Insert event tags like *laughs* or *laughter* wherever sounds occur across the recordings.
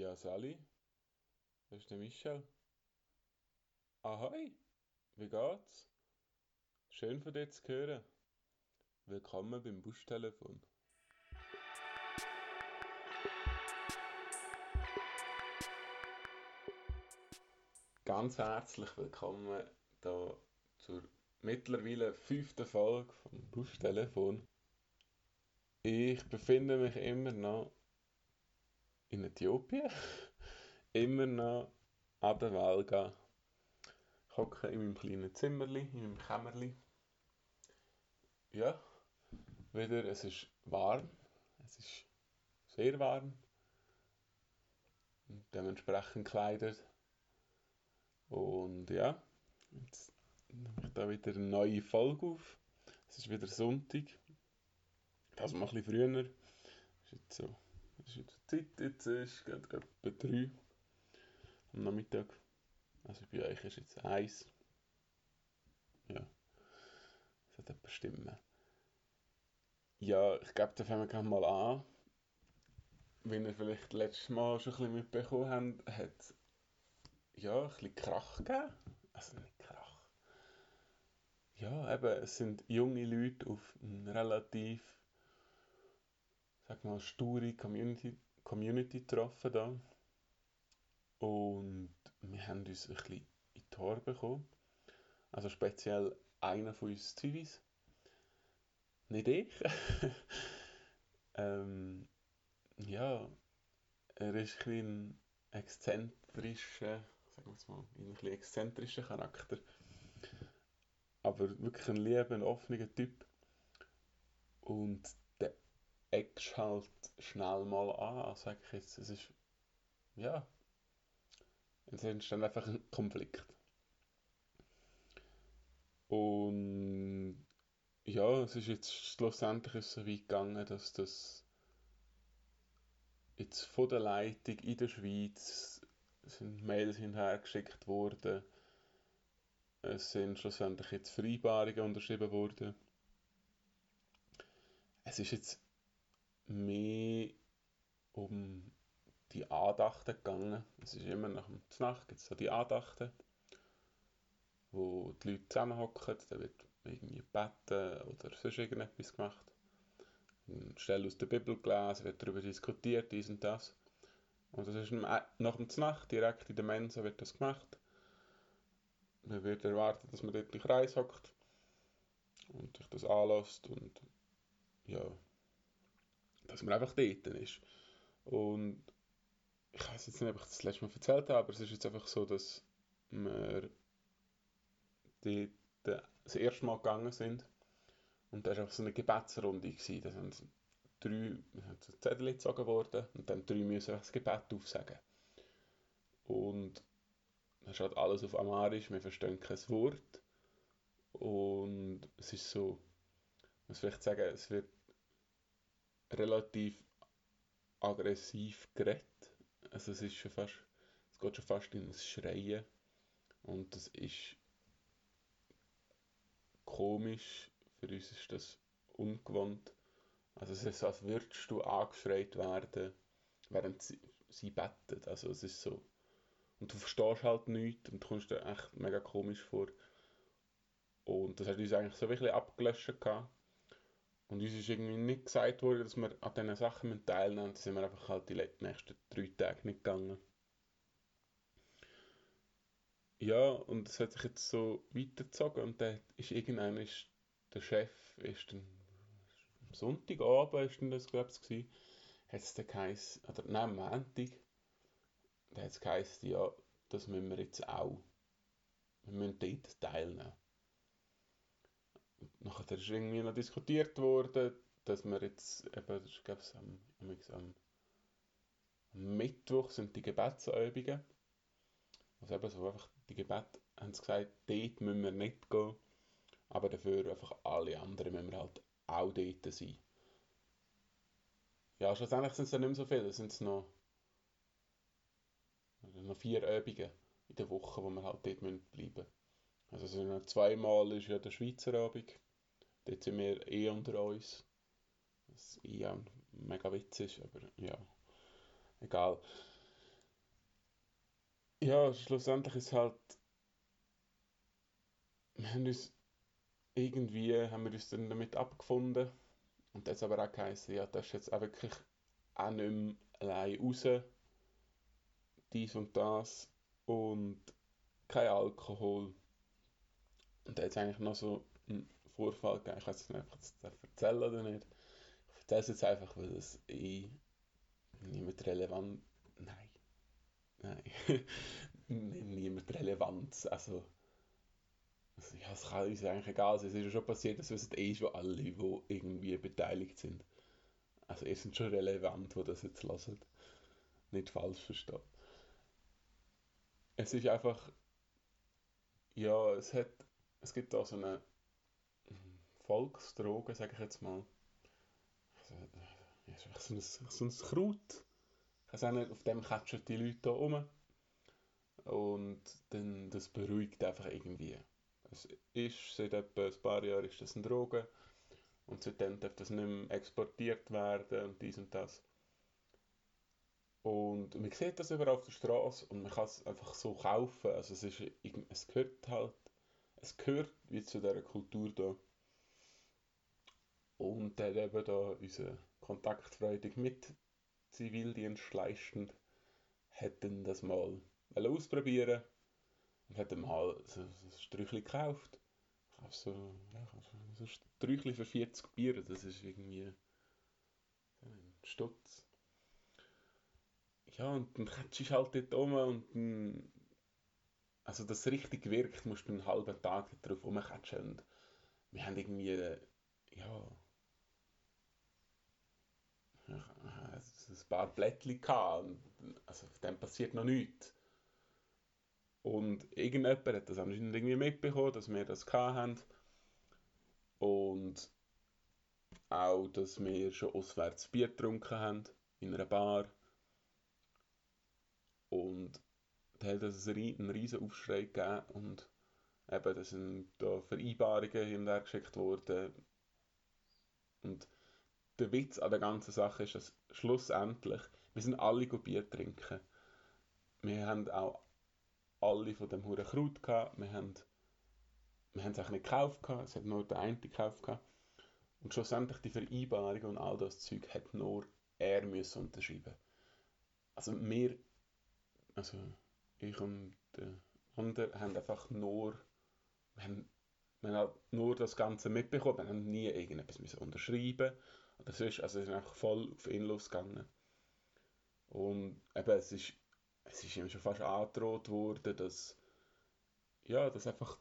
Ja, Sally, das ist der Michel. Ahoi, wie geht's? Schön von dir zu hören. Willkommen beim Buschtelefon. Ganz herzlich willkommen da zur mittlerweile fünften Folge vom Buschtelefon. Ich befinde mich immer noch in Äthiopien. *laughs* immer noch an der Walga. Ich hocke in meinem kleinen Zimmerli, in meinem Kämmerli. Ja, wieder, es ist warm. Es ist sehr warm. Und dementsprechend gekleidet. Und ja, jetzt nehme ich da wieder eine neue Folge auf. Es ist wieder Sonntag. Das mal ein bisschen früher. Ist jetzt so es ist jetzt Zeit, jetzt ist gerade etwa 3 am Nachmittag. Also bei euch ist jetzt 1. Ja, das hat etwa stimmen. Ja, ich glaube, da fangen wir mal an. Wie ihr vielleicht letztes Mal schon ein bisschen mitbekommen habt, hat es ja, ein bisschen Krach gegeben. Also nicht Krach. Ja, eben, es sind junge Leute auf einem relativ sag mal, sture Community, Community getroffen da. Und wir haben uns ein bisschen in die Haare bekommen. Also speziell einer von uns Zivis. Nicht ich. *laughs* ähm, ja, er ist ein, exzentrischer, sagen wir es mal, ein bisschen exzentrischer Charakter. Aber wirklich ein lieber, offener Typ. Und eckst halt schnell mal an, sag ich jetzt. Es ist, ja, es entsteht einfach ein Konflikt. Und ja, es ist jetzt schlussendlich so weit gegangen, dass das jetzt von der Leitung in der Schweiz sind Mails hinhergeschickt worden. Es sind schlussendlich jetzt Vereinbarungen unterschrieben worden. Es ist jetzt mehr um die Andachten gegangen. Es ist immer nach der Nacht gibt es so die Andachten, wo die Leute zusammenhocken, da wird irgendwie gebeten oder sonst irgendetwas gemacht. Eine Stelle aus der Bibel gelesen, wird darüber diskutiert, dies und das. Und das ist nach dem Nacht, direkt in der Mensa wird das gemacht. Man wird erwartet, dass man dort im Kreis hockt und sich das anlässt und ja, dass man einfach dort ist. Und ich weiß jetzt nicht, ob ich das letzte Mal erzählt habe, aber es ist jetzt einfach so, dass wir dort das erste Mal gegangen sind und da war einfach so eine Gebetsrunde. Gewesen. Da sind drei so Zettel gezogen worden und dann drei müssen das Gebet aufsagen. Und dann ist halt alles auf Amarisch, wir verstehen kein Wort. Und es ist so, ich muss vielleicht sagen, es wird relativ aggressiv geredet. Also es ist schon fast, es geht schon fast in ein Schreien und das ist komisch. Für uns ist das ungewohnt. Also es ist als würdest du angeschreit werden, während sie, sie bettet. Also es ist so. Und du verstehst halt nichts und kommst dir echt mega komisch vor. Und das hat uns eigentlich so ein bisschen abgelöscht gehabt. Und uns ist irgendwie nicht gesagt worden, dass wir an diesen Sachen teilnehmen müssen. Sind wir einfach halt die nächsten drei Tage nicht gegangen. Ja, und es hat sich jetzt so weitergezogen und dann ist irgendwann der Chef, ist dann am Sonntagabend ist dann das, glaube ich, hat es dann geheißen, oder nein, am Montag, da hat es geheißen, ja, das müssen wir jetzt auch. Wir müssen dort teilnehmen nachher ist irgendwie noch diskutiert worden, dass wir jetzt eben, das glaube ich, am, am, am Mittwoch sind die Gebetsübungen. Also eben so einfach die Gebete, haben sie gesagt, dort müssen wir nicht gehen, aber dafür einfach alle anderen müssen wir halt auch dort sein. Ja, schlussendlich sind es ja nicht mehr so viele, es sind noch, noch vier Übungen in der Woche, wo wir halt dort bleiben müssen. Also so zweimal ist ja der Schweizer Abend. Dort sind wir eh unter uns. Was eh auch mega witzig ist, aber ja, egal. ja, schlussendlich ist halt, wir haben uns irgendwie, haben wir uns dann damit abgefunden und das aber auch geheißen, ja, das ist jetzt auch wirklich auch nicht mehr allein raus, dies und das und kein Alkohol. Und da hat es eigentlich noch so einen Vorfall gegeben, ich weiß nicht, ob ich erzählen oder nicht. Ich erzähle es jetzt einfach, weil es eh niemand relevant... Nein. Nein. *laughs* niemand relevant. Also, also, ja, es kann uns eigentlich egal sein. Es ist ja schon passiert, das wissen eh schon alle, die irgendwie beteiligt sind. Also ihr sind schon relevant, die das jetzt hören. Nicht falsch verstehen. Es ist einfach, ja, es hat, es gibt da so eine Volksdroge, sage ich jetzt mal. So ein, so ein Kraut. Ich nicht, auf dem catchen die Leute da rum. Und dann, das beruhigt einfach irgendwie. Es ist, seit etwa ein paar Jahren ist das eine Droge. Und seitdem darf das nicht mehr exportiert werden und dies und das. Und man sieht das überall auf der Straße und man kann es einfach so kaufen. Also es, ist, es gehört halt, es gehört wie zu dieser Kultur da. Und der eben da unser kontaktfreudig mit Zivildienst leistend hat das mal ausprobieren und hat mal so, ein Sträuchchen gekauft. So, ja, so ein Sträuchchen für 40 Bier, das ist irgendwie ein Stutz. Ja, und dann catchst du halt dort rum und dann, also das richtig wirkt, musst du einen halben Tag darauf rumcatchen und wir haben irgendwie, ja, ein paar Blättchen. Also auf dem passiert noch nichts. Und irgendjemand hat das anscheinend irgendwie mitbekommen, dass wir das hatten. Und auch, dass wir schon auswärts Bier getrunken haben, in einer Bar. Und da hat es einen riesen Aufschrei gegeben und eben, da sind da Vereinbarungen hinterhergeschickt worden. Und der Witz an der ganzen Sache ist, dass schlussendlich, wir sind alle Bier trinken. Wir haben auch alle von dem Huren Kraut gehabt. Wir haben, wir haben es auch nicht gekauft gehabt. Es hat nur der eine gekauft gehabt. Und schlussendlich die Vereinbarung und all das Zeug hat nur er müssen unterschreiben. Also wir, also ich und der andere haben einfach nur, wir haben, wir haben nur das Ganze mitbekommen, wir haben nie irgendetwas müssen unterschreiben das ist, also ist einfach voll auf ihn losgegangen. Und eben, es ist, es ist ihm schon fast angedroht worden, dass, ja, dass einfach,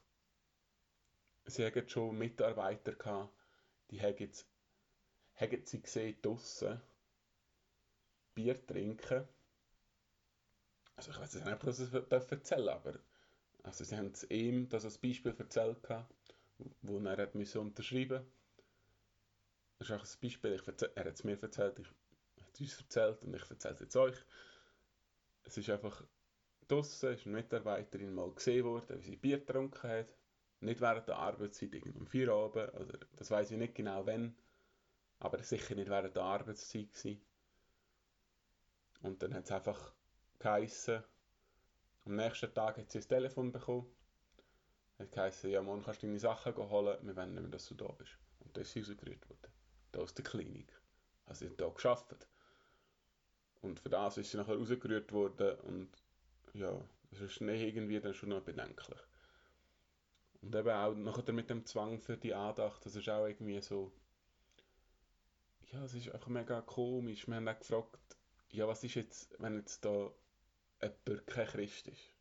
sie haben schon Mitarbeiter gehabt, die haben jetzt, sie gesehen draussen, Bier trinken. Also ich weiß nicht, ob ich das erzählen aber also sie haben ihm das als Beispiel erzählt, wo er hat unterschreiben musste das ist auch ein Beispiel, ich er hat es mir erzählt, ich hat es uns erzählt und ich erzähle es jetzt euch. Es ist einfach, draussen ist eine Mitarbeiterin mal gesehen worden, wie sie Bier getrunken hat. Nicht während der Arbeitszeit, irgendwie um vier Abend, oder das weiß ich nicht genau wann, aber sicher nicht während der Arbeitszeit gewesen. Und dann hat es einfach geheissen, am nächsten Tag hat sie ein Telefon bekommen. Hat geheissen, ja, morgen kannst du deine Sachen holen, wir wollen nicht mehr, dass du da bist. Und dann ist sie rausgerührt worden da aus der Klinik. Also sie hat da geschafft. Und für das ist sie nachher rausgerührt worden und ja, das ist nicht irgendwie dann schon noch bedenklich. Und eben auch nachher mit dem Zwang für die Andacht, das ist auch irgendwie so, ja, es ist einfach mega komisch. Wir haben auch gefragt, ja, was ist jetzt, wenn jetzt da jemand kein Christ ist?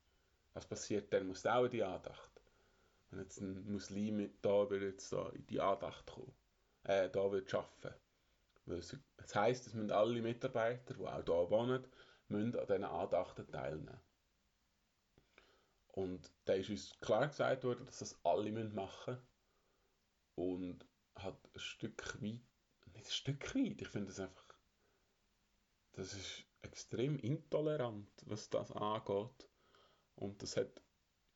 Was passiert dann? Muss auch in die Andacht? Wenn jetzt ein Muslim da will jetzt da in die Andacht kommen äh, da arbeiten Das heisst, es müssen alle Mitarbeiter, die auch hier wohnen, müssen an diesen Andachten teilnehmen. Und da ist uns klar gesagt worden, dass das alle machen müssen. Und hat ein Stück weit, nicht ein Stück weit, ich finde es einfach, das ist extrem intolerant, was das angeht. Und das hat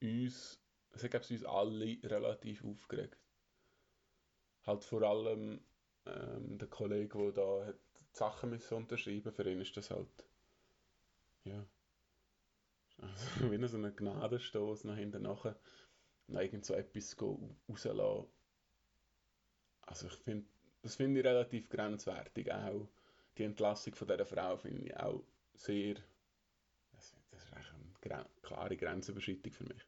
uns, das hat uns alle relativ aufgeregt halt vor allem ähm, der Kollege, der da hat die Sachen müssen unterschreiben für ihn ist das halt ja Also *laughs* wie so einen Gnadenstoß nach hinten nachher irgend so etwas rauslassen. Also ich finde, das finde ich relativ grenzwertig. Auch die Entlassung von dieser Frau finde ich auch sehr, das, das ist eigentlich eine klare Grenzüberschreitung für mich.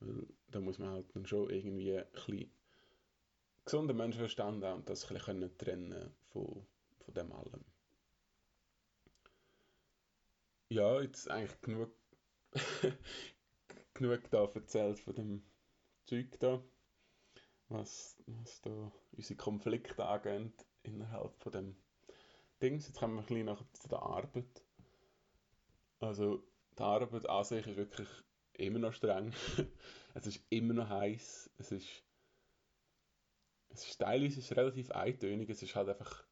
Weil da muss man halt dann schon irgendwie ein bisschen gesunden Menschenverstand haben und das ein bisschen trennen von, von dem allem. Ja, jetzt eigentlich genug, *laughs* genug da erzählt von dem Zeug da, was, was da unsere Konflikte angeht innerhalb von dem Dings. Jetzt kommen wir ein bisschen nachher zu der Arbeit. Also die Arbeit an sich ist wirklich immer noch streng. *laughs* es ist immer noch heiß. Es ist, es ist teilweise ist relativ eintönig. Es ist halt einfach,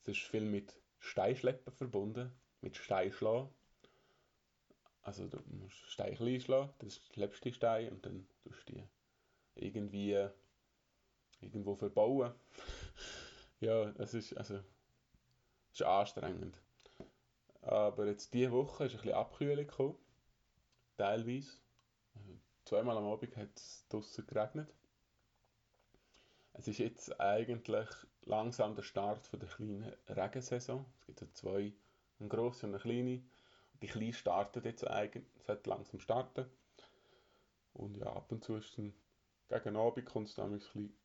es ist viel mit Steinschleppen verbunden, mit Steinschlagen. Also du musst Steine klein schlagen, dann schleppst du die Steine und dann tust du die irgendwie irgendwo verbauen. *laughs* ja, es ist, also, es ist anstrengend. Aber jetzt diese Woche ist ein bisschen Abkühlung gekommen teilweise. Zweimal am Abend hat es draußen geregnet. Es ist jetzt eigentlich langsam der Start von der kleinen Regensaison. Es gibt ja zwei, eine grosse und eine kleine. Die kleine startet jetzt eigentlich, sollte langsam starten. Und ja, ab und zu ist es gegen Abend kommt es dann ein bisschen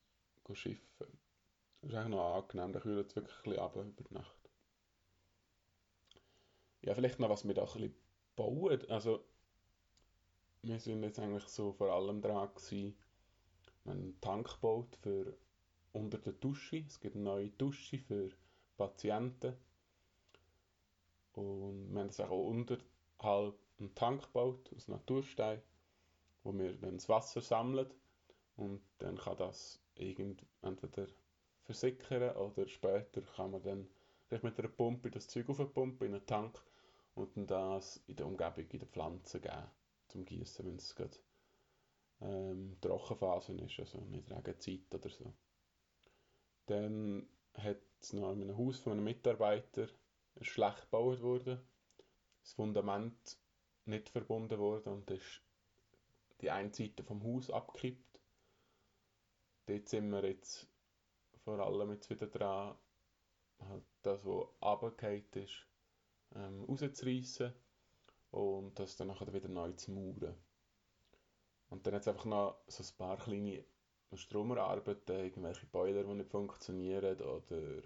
schiffen. Das ist eigentlich noch angenehm, da kühlt es wirklich ein bisschen ab über die Nacht. Ja, vielleicht noch, was wir da ein bisschen bauen. Also, wir sind jetzt eigentlich so vor allem dran gewesen, einen Tank gebaut für unter der Dusche. Es gibt eine neue Dusche für Patienten. Und wir haben auch unterhalb einen Tank gebaut aus Naturstein, wo wir dann das Wasser sammeln und dann kann das entweder versickern oder später kann man dann mit einer Pumpe das Zeug aufpumpen in einen Tank und dann das in der Umgebung in den Pflanzen geben zum Gießen, wenn es gerade ähm, Trockenphase ist, also nicht Regenzeit oder so. Dann hat es noch in einem Haus von einem Mitarbeiter schlecht gebaut worden, das Fundament nicht verbunden worden und ist die eine Seite vom Haus abgekippt. Dort sind wir jetzt vor allem jetzt wieder dran, halt das, was runtergefallen ist, ähm, rauszureissen und das dann nachher wieder neu zu mauern. Und dann hat es einfach noch so ein paar kleine Stromerarbeiten, irgendwelche Boiler, die nicht funktionieren oder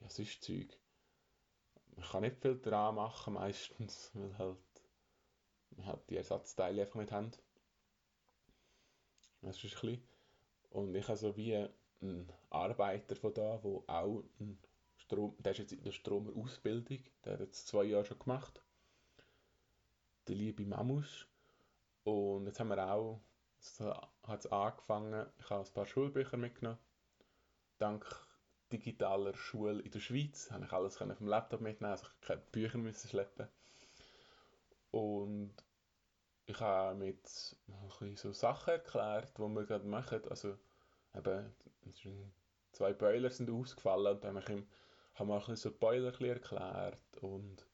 ja, sonst Zeug. Man kann nicht viel dran machen meistens, *laughs* weil halt man halt die Ersatzteile einfach nicht haben. Das ist ein bisschen. Und ich habe so wie einen Arbeiter von da, der auch einen Strom, der ist jetzt in der Stromerausbildung, der hat jetzt zwei Jahre schon gemacht der liebe Mamus. Und jetzt haben wir auch, es hat angefangen, ich habe ein paar Schulbücher mitgenommen. Dank digitaler Schule in der Schweiz habe ich alles vom Laptop mitnehmen, also ich keine Bücher müssen schleppen. Und ich habe mit so Sachen erklärt, die wir gerade machen. Also eben, zwei Boiler sind ausgefallen und dann habe ich ihm haben wir so Boiler erklärt und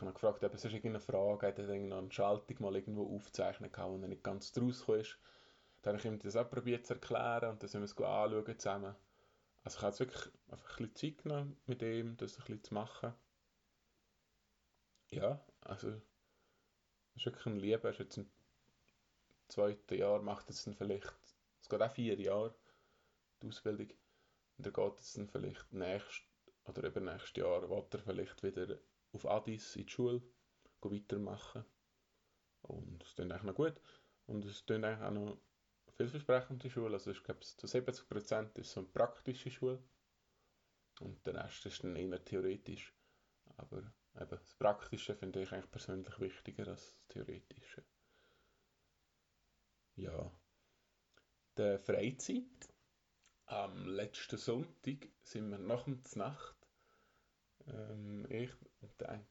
dann habe ich gefragt, ob es irgendeine Frage hat, er eine Schaltung mal irgendwo aufzeichnen kann, wo er nicht ganz draus ist. Dann habe ich ihm das auch probiert zu erklären und dann sind wir es anschauen zusammen. Also ich habe jetzt wirklich einfach ein bisschen Zeit genommen mit ihm, das ein bisschen zu machen. Ja, also es ist wirklich ein Liebe. Er ist jetzt im zweiten Jahr, macht es dann vielleicht, es geht auch vier Jahre, die Ausbildung. Und er geht es dann vielleicht nächstes oder übernächstes Jahr, wird er vielleicht wieder auf Addis in die Schule weitermachen. Und es klingt eigentlich noch gut. Und es klingt eigentlich auch noch vielversprechend, die Schule. Also ich glaube, zu 70% ist so eine praktische Schule. Und der Rest ist dann eher theoretisch. Aber eben, das Praktische finde ich eigentlich persönlich wichtiger als das Theoretische. Ja. Der Freizeit. Am letzten Sonntag sind wir nach der Nacht ähm, ich und der eine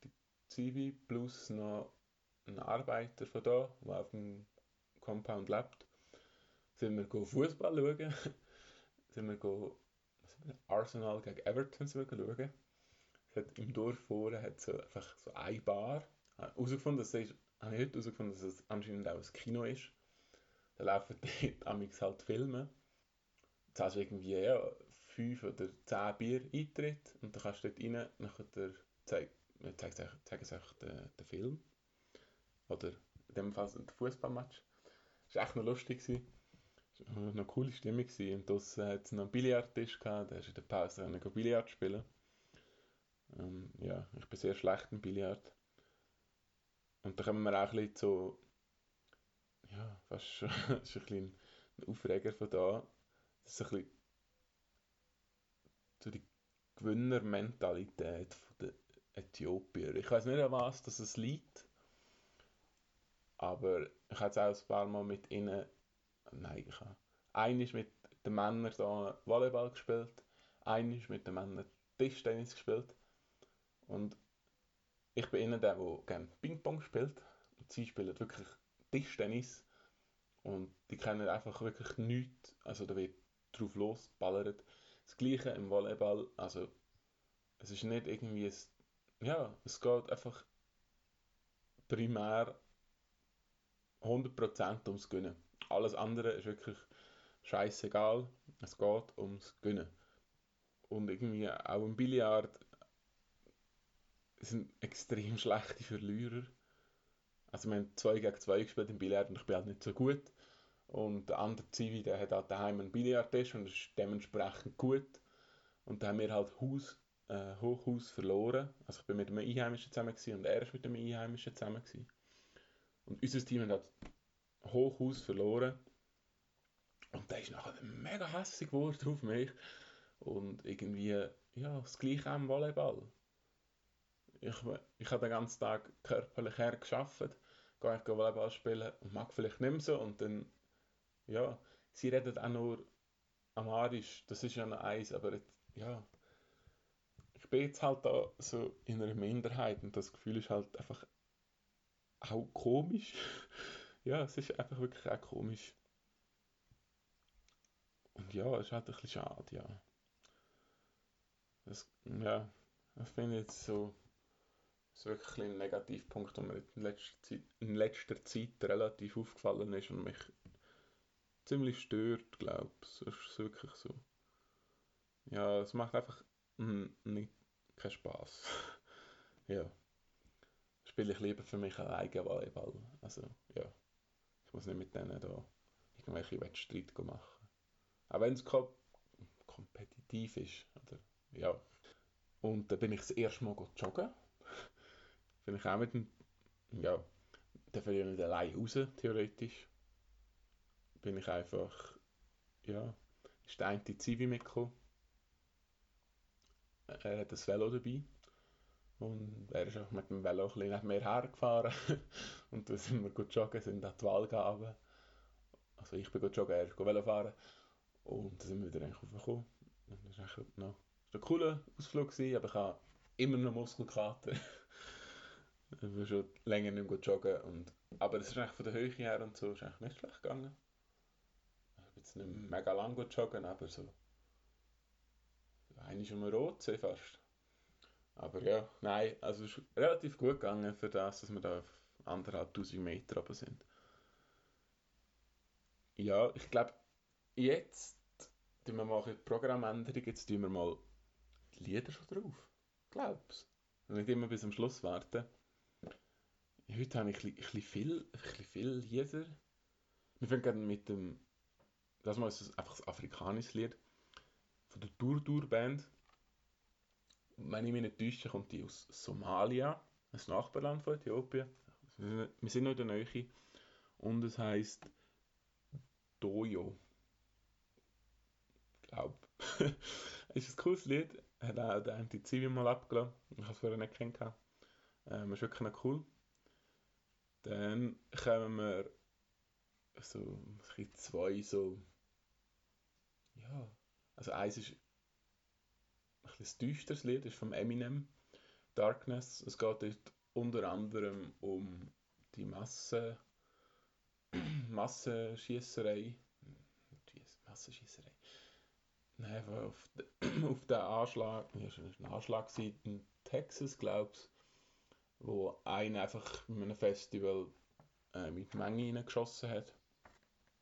Zivi plus noch ein Arbeiter von da, der auf dem Compound lebt, sind wir Fußball schauen. *laughs* sind wir go, Arsenal gegen Everton sind wir schauen. Hat, Im Dorf vorne hat so einfach so eine Bar, herausgefunden, dass es, habe ich heute herausgefunden, dass es anscheinend auch ein Kino ist. Da laufen *laughs* dort amix halt Filme. Hast du irgendwie ja, fünf oder zehn Bier Eintritt und dann kannst du dort rein, nachher der, zeig, zeig, zeig, zeigen sie einfach den, den Film. Oder in dem Fall ein Fußballmatch. Das war echt noch lustig. Gewesen. Es war eine coole Stimmung. Gewesen. Und draussen hat es noch einen Billardtisch gehabt, da du in der Pause eine Billard spielen. Ähm, ja, ich bin sehr schlecht im Billard. Und da kommen wir auch ein bisschen zu, ja, fast schon, *laughs* das ist ein bisschen ein Aufreger von da. Das ist ein bisschen so die Gewinnermentalität der Äthiopier. Ich weiß nicht, an was das es liegt, aber ich habe jetzt auch ein paar Mal mit ihnen, nein, ich habe einmal mit den Männern da Volleyball gespielt, einmal mit den Männern Tischtennis gespielt und ich bin ihnen der, der gerne Ping-Pong spielt und sie spielen wirklich Tischtennis und die kennen einfach wirklich nichts, also da wird drauf losballert. Das gleiche im Volleyball, also es ist nicht irgendwie ein, ja, es geht einfach primär 100% ums Gönnen. Alles andere ist wirklich scheißegal, es geht ums Gönnen. Und irgendwie auch im Billard sind extrem *laughs* schlechte Verlierer. Also wir haben 2 gegen 2 gespielt im Billard und ich bin halt nicht so gut. Und der andere Zivi, der hat halt daheim einen Billardtisch und ist dementsprechend gut. Und da haben wir halt Haus, äh, Hochhaus verloren. Also ich bin mit einem Einheimischen zusammen und er ist mit einem Einheimischen zusammen. Gewesen. Und unser Team hat Hochhaus verloren. Und der ist nachher mega hässlich geworden auf mich. Und irgendwie, ja, das gleiche am Volleyball. Ich, ich habe den ganzen Tag körperlich her geschafft, gehe einfach Volleyball spielen und mag vielleicht nicht mehr so. Und dann ja, sie reden auch nur Amarisch, das ist ja noch eins, aber jetzt, ja, ich bin jetzt halt da so in einer Minderheit und das Gefühl ist halt einfach auch komisch. *laughs* ja, es ist einfach wirklich auch komisch. Und ja, es ist halt ein bisschen schade, ja. Das, ja, das finde ich jetzt so, ist wirklich ein Negativpunkt, der mir in letzter, Zeit, in letzter Zeit relativ aufgefallen ist und mich ziemlich stört, glaube ich. Das ist wirklich so. Ja, es macht einfach nicht keinen Spaß. *laughs* ja. Spiele ich lieber für mich alleine Volleyball. Also, ja. Ich muss nicht mit denen da irgendwelche Wettstreite machen. Auch wenn es kom kompetitiv ist. Oder, ja. Und dann bin ich das erste Mal joggen. *laughs* bin ich auch mit dem. Ja. Dann fahre ich nicht allein raus, theoretisch bin ich einfach, ja, ist der eine Zivi mitgekommen. Er hat das Velo dabei. Und er ist auch mit dem Velo ein bisschen mir hergefahren. *laughs* und dann sind wir gut joggen, sind an die Wahlgabe. Also ich bin gut joggen, er ist Velo fahren. Und dann sind wir wieder hochgekommen. Und das war echt noch ein cooler Ausflug, gewesen, aber ich habe immer noch Muskelkater. *laughs* ich bin schon länger nicht mehr joggen. Und, aber es ist eigentlich von der Höhe her und so ist eigentlich nicht schlecht gegangen jetzt nicht mega lang joggen, aber so eigentlich um rot fast. Aber ja, nein, also es ist relativ gut gegangen für das, dass wir da auf anderthalb tausend Meter oben sind. Ja, ich glaube, jetzt tun wir mal eine Programmänderung, jetzt tun wir mal die Lieder schon drauf. Glaub's. Und nicht immer bis zum Schluss warten. Heute habe ich ein bisschen viel, ein bisschen viel Lieder. Wir fangen mit dem das mal ist es einfach ein afrikanisches Lied von der Durdur Band. Wenn ich mich nicht täusche, kommt die aus Somalia, ein Nachbarland von Äthiopien. Wir sind noch in der Nähe. Und es heißt Dojo. Ich glaube. es *laughs* ist ein cooles Lied. Hat auch der Anti-Zivi mal abgelassen. Ich habe es vorher nicht kennengelernt. Ähm, ist wirklich noch cool. Dann kommen wir so zwei so ja, also eins ist ein bisschen düsteres Lied, ist vom Eminem, Darkness. Es geht dort unter anderem um die Masse, *clears throat* Massenschießerei. Massenschießerei. Nein, auf, *clears throat* auf den Anschlag, ja, es war ein Anschlag in Texas, glaube ich, wo einer einfach in einem Festival äh, mit Menge reingeschossen hat.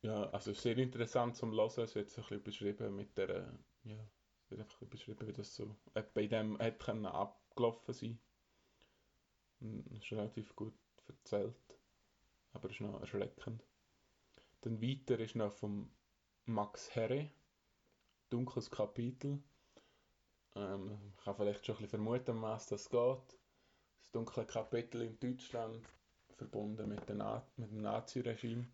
Ja, also sehr interessant zum Hören. Es wird so ein bisschen beschrieben mit der, ja, es wird einfach beschrieben, wie das so bei dem können abgelaufen sein. Das ist relativ gut erzählt, aber es ist noch erschreckend. Dann weiter ist noch vom Max Herre, Dunkles Kapitel. Ähm, ich kann vielleicht schon ein bisschen vermuten, um was das geht. Das dunkle Kapitel in Deutschland, verbunden mit, der mit dem Nazi-Regime.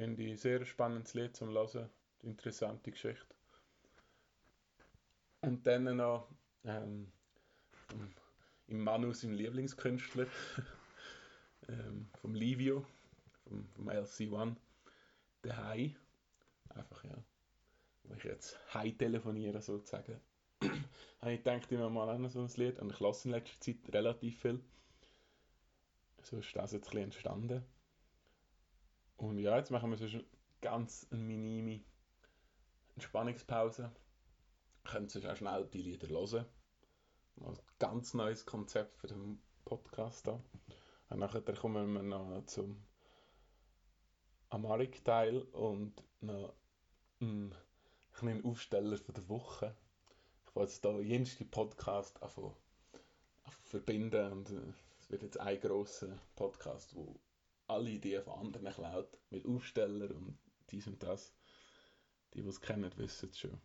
Finde ich ein sehr spannendes Lied zum Hören. Interessante Geschichte. Und dann noch ähm, im Manus, im Lieblingskünstler, *laughs* ähm, vom Livio, vom, vom LC1, der Hai. Einfach, ja. Wo ich jetzt Hai telefoniere, sozusagen. *clears throat* habe ich gedacht, ich mal auch so ein Lied. Und ich lasse in letzter Zeit relativ viel. So ist das jetzt ein bisschen entstanden. Und ja, jetzt machen wir so eine ganz eine minime Entspannungspause. Können Sie auch schnell die Lieder hören. Ein ganz neues Konzept für den Podcast da. Und nachher kommen wir noch zum Amarik-Teil und noch einen kleinen Aufsteller von der Woche. Ich wollte jetzt hier jenste Podcast verbinden und äh, es wird jetzt ein grosser Podcast, wo alle Ideen von anderen klaut, mit Aufsteller und dies und das. Die, die es kennen, wissen es schon.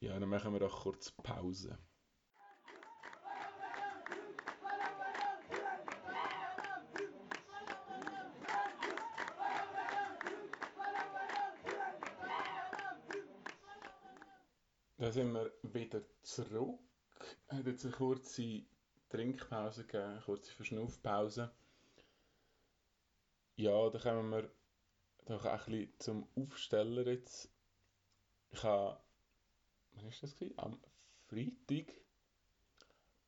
Ja, dann machen wir doch kurz Pause. Da sind wir wieder zurück. Es hat jetzt eine kurze Trinkpause gegeben, eine kurze Verschnaufpause. Ja, da kommen wir doch ein bisschen zum Aufsteller jetzt. Ich habe, wann war das? Gewesen? Am Freitag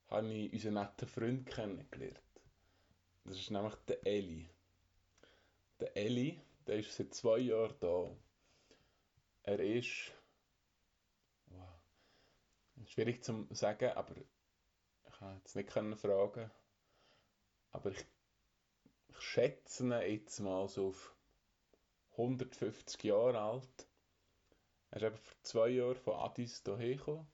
habe ich unseren netten Freund kennengelernt. Das ist nämlich der Eli. Der Eli, der ist seit zwei Jahren da. Er ist Schwierig zu sagen, aber ich kann jetzt nicht fragen. Aber ich schätze jetzt mal so auf 150 Jahre alt. Er ist eben vor zwei Jahren von Addis hierher gekommen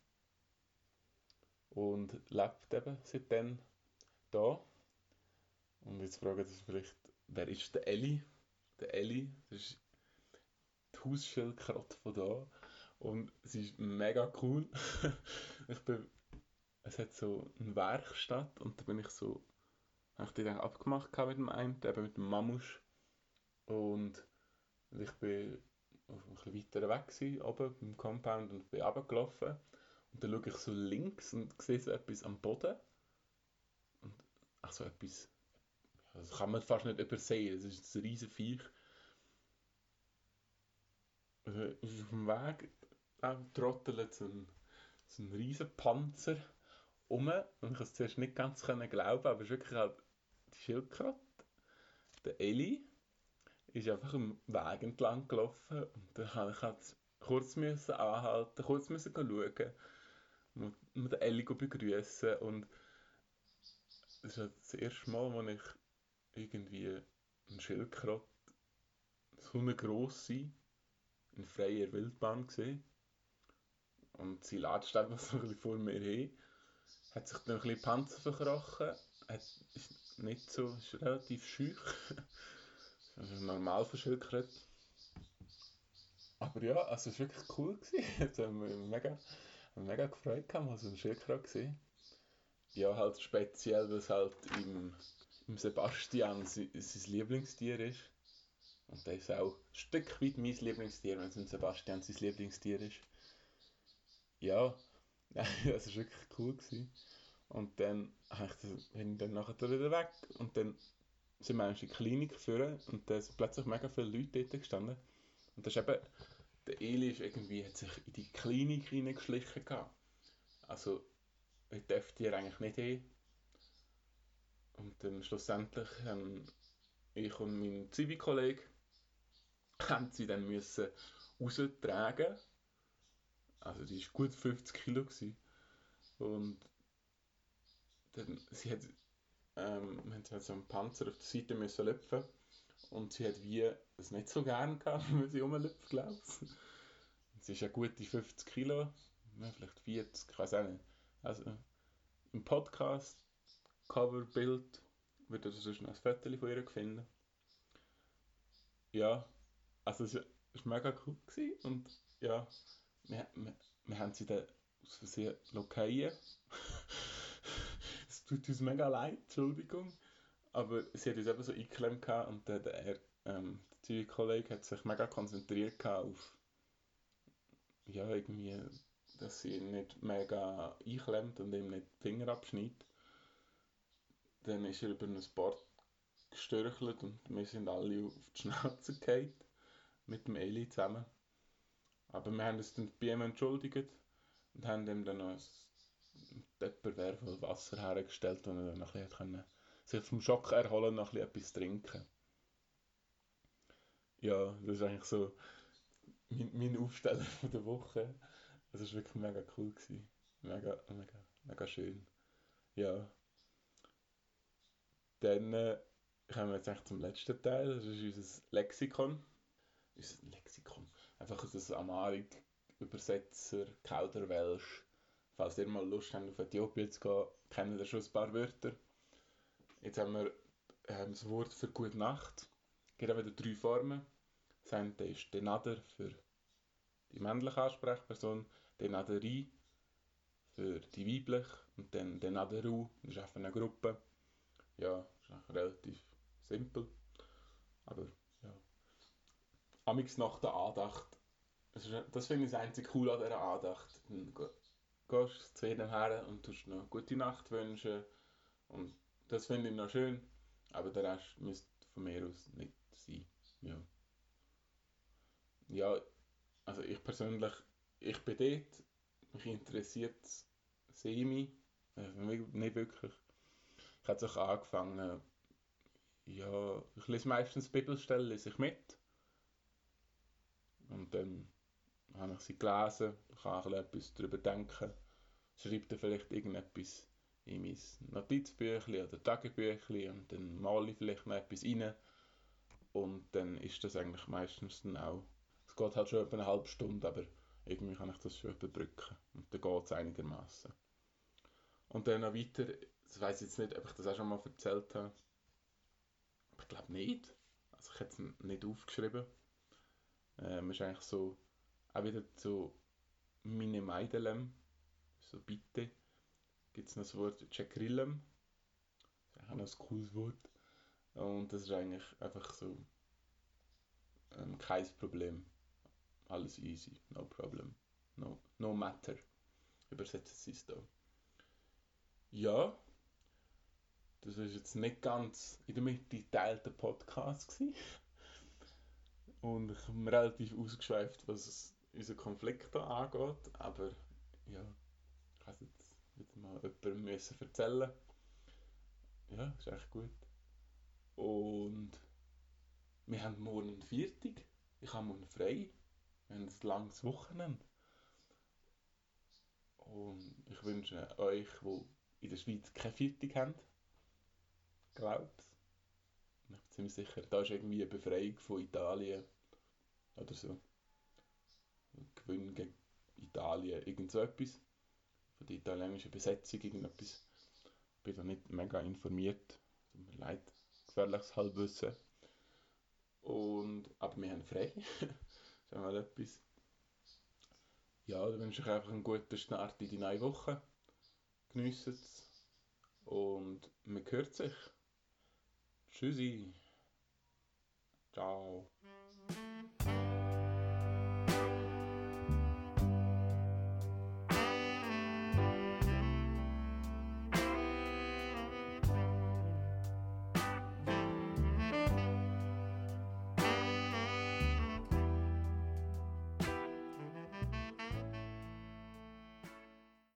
und lebt eben seitdem da. Und jetzt fragen Sie vielleicht, wer ist der Eli? Der Eli, das ist die Hausschildkröte von da. Und es ist mega cool. *laughs* ich bin, es hat so eine Werkstatt und da bin ich so, ich die dann abgemacht mit dem einen, eben mit dem Mamusch. Und ich bin ein bisschen weiter weg gewesen, oben beim Compound und bin runtergelaufen. Und dann schaue ich so links und sehe so etwas am Boden. Und ach so etwas, das kann man fast nicht übersehen, es ist ein riesen Viech. Also, auf dem Weg ähm, trottelt so ein, so ein riesen Panzer um und ich konnte es zuerst nicht ganz glauben, aber es ist wirklich halt die Schildkröte, der Eli, ist einfach am Weg entlang gelaufen und dann habe ich halt kurz müssen anhalten, kurz müssen schauen und den Eli begrüßen und das ist halt das erste Mal, wo ich irgendwie eine Schildkröte so eine grosse in freier Wildbahn gesehen und sie latscht einfach so ein bisschen vor mir hin. Hat sich dann ein bisschen Panzer verkrochen. Hat, ist nicht so, ist relativ schüch. also normal verschildert. Aber ja, also es war wirklich cool. Jetzt haben wir mega, mega gefreut, gehabt, mal so einen Schildkröte gesehen. Ja, halt speziell, weil es halt im, im Sebastian sein, sein Lieblingstier ist. Und das ist auch ein Stück weit mein Lieblingstier, wenn es im Sebastian sein Lieblingstier ist ja, *laughs* das war wirklich cool. Gewesen. Und dann bin ich dann nachher wieder weg. Und dann sind wir in die Klinik geführt und da sind plötzlich mega viele Leute dort gestanden. Und das ist eben, der Eli ist irgendwie, hat sich in die Klinik reingeschlichen gehabt. Also, ich dürfte hier eigentlich nicht hin. Und dann schlussendlich haben ich und mein Zivi-Kollege haben sie dann müssen raustragen also die war gut 50 Kilo. Gewesen. Und dann, sie hat ähm, wir haben so einen Panzer auf der Seite müssen lüpfen und sie hat wie es nicht so gern gehabt, *laughs* wenn sie rumlüpft, glaube ich. Sie ist ja gute 50 Kilo, vielleicht 40, ich weiß auch nicht. Also im Podcast, Coverbild, wird ihr sonst noch ein Foto von ihr finden. Ja, also es war mega cool gewesen und ja, wir, wir, wir haben sie dann aus Versehen lokieren. *laughs* tut uns mega leid, Entschuldigung. Aber sie hat uns eben so eingeklemmt und der, der, ähm, der Zürich-Kollege hat sich mega konzentriert auf ja, irgendwie, dass sie ihn nicht mega einklemmt und ihm nicht die Finger abschneidet. Dann ist er über ein Board gestörchelt und wir sind alle auf die Schnauze gefallen. Mit dem Eli zusammen. Aber wir haben uns dann bei ihm entschuldigt und haben ihm dann noch Tupperware voll Wasser hergestellt und er dann noch ein bisschen sich vom Schock erholen und noch ein etwas trinken. Ja, das ist eigentlich so mein, mein Aufsteller *laughs* von der Woche. Das war wirklich mega cool. Gewesen. Mega, mega, mega schön. Ja. Dann äh, kommen wir jetzt eigentlich zum letzten Teil. Das ist unser Lexikon. Unser Lexikon. Einfach das Amarik, Übersetzer, Kauderwelsch. Falls ihr mal Lust habt, auf Äthiopien zu gehen, kennen ihr schon ein paar Wörter. Jetzt haben wir ähm, das Wort für Gute Nacht. Es gibt wieder drei Formen. Das eine ist Denader für die männliche Ansprechperson, Denaderi für die weibliche und dann Denaderu, das ist einfach eine Gruppe. Ja, ist relativ simpel. Aber ja. Amix nach der Andacht. Das, finde ich das einzige cool an dieser Andacht. Dann gehst zu jedem her und tust noch gute Nacht wünschen. Und das finde ich noch schön. Aber der Rest müsste von mir aus nicht sein. Ja. Ja, also ich persönlich, ich bin dort. Mich interessiert semi. Also nicht wirklich. Ich habe auch angefangen, ja, ich lese meistens Bibelstellen, lese ich mit. Und dann habe ich sie gelesen, kann ich etwas darüber denken, schreibe dann vielleicht irgendetwas in mein Notizbüchlein oder Tagebüchlein und dann male ich vielleicht noch etwas rein. Und dann ist das eigentlich meistens dann auch. Es geht halt schon etwa eine halbe Stunde, aber irgendwie kann ich das schon überbrücken. Und dann geht es einigermaßen. Und dann noch weiter, ich weiß jetzt nicht, ob ich das auch schon mal erzählt habe. Ich glaube nicht. Also ich hätte es nicht aufgeschrieben. Ähm, ist eigentlich so, auch wieder so meine Meidelem, so bitte gibt es noch das Wort Chekrillem. Das ist auch noch ein cooles Wort. Und das ist eigentlich einfach so ähm, kein Problem. Alles easy, no problem. No, no matter. Übersetzt es da. Ja, das war jetzt nicht ganz in der Mitte geteilter Podcast. Gewesen. Und ich habe relativ ausgeschweift, was unseren Konflikt da angeht. Aber ja, ich weiß jetzt wieder mal jemandem müssen erzählen Ja, ist echt gut. Und wir haben morgen einen Viertag. Ich habe morgen frei. Wir haben ein langes Wochenende. Und ich wünsche euch, die in der Schweiz keine Viertag haben, glaubt Ich bin ziemlich sicher, da ist irgendwie eine Befreiung von Italien oder so. Gewinn gegen Italien, irgend so etwas von der italienischen Besetzung irgendetwas. Bin da nicht mega informiert. Tut mir leid, gefährliches Halbwissen. Und, aber wir haben frei. das ist mal etwas. Ja, dann wünsche ich einfach einen guten Start in die neue Woche. Geniessen es. Und man hört sich. Tschüssi. Ciao.